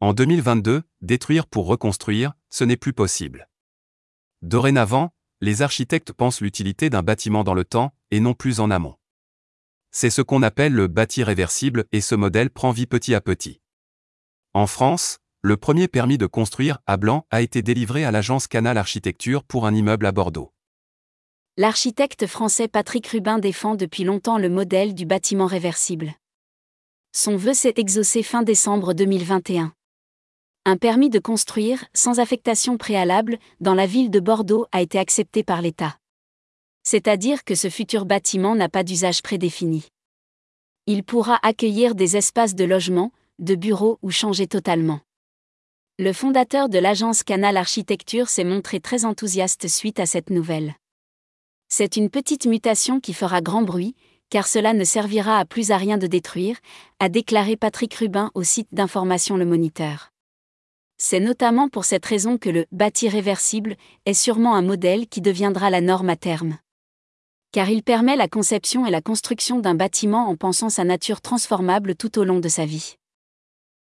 En 2022, détruire pour reconstruire, ce n'est plus possible. Dorénavant, les architectes pensent l'utilité d'un bâtiment dans le temps, et non plus en amont. C'est ce qu'on appelle le bâti réversible et ce modèle prend vie petit à petit. En France, le premier permis de construire à blanc a été délivré à l'agence Canal Architecture pour un immeuble à Bordeaux. L'architecte français Patrick Rubin défend depuis longtemps le modèle du bâtiment réversible. Son vœu s'est exaucé fin décembre 2021. Un permis de construire, sans affectation préalable, dans la ville de Bordeaux a été accepté par l'État. C'est-à-dire que ce futur bâtiment n'a pas d'usage prédéfini. Il pourra accueillir des espaces de logement, de bureaux ou changer totalement. Le fondateur de l'agence Canal Architecture s'est montré très enthousiaste suite à cette nouvelle. C'est une petite mutation qui fera grand bruit, car cela ne servira à plus à rien de détruire, a déclaré Patrick Rubin au site d'information Le Moniteur. C'est notamment pour cette raison que le bâti réversible est sûrement un modèle qui deviendra la norme à terme. Car il permet la conception et la construction d'un bâtiment en pensant sa nature transformable tout au long de sa vie.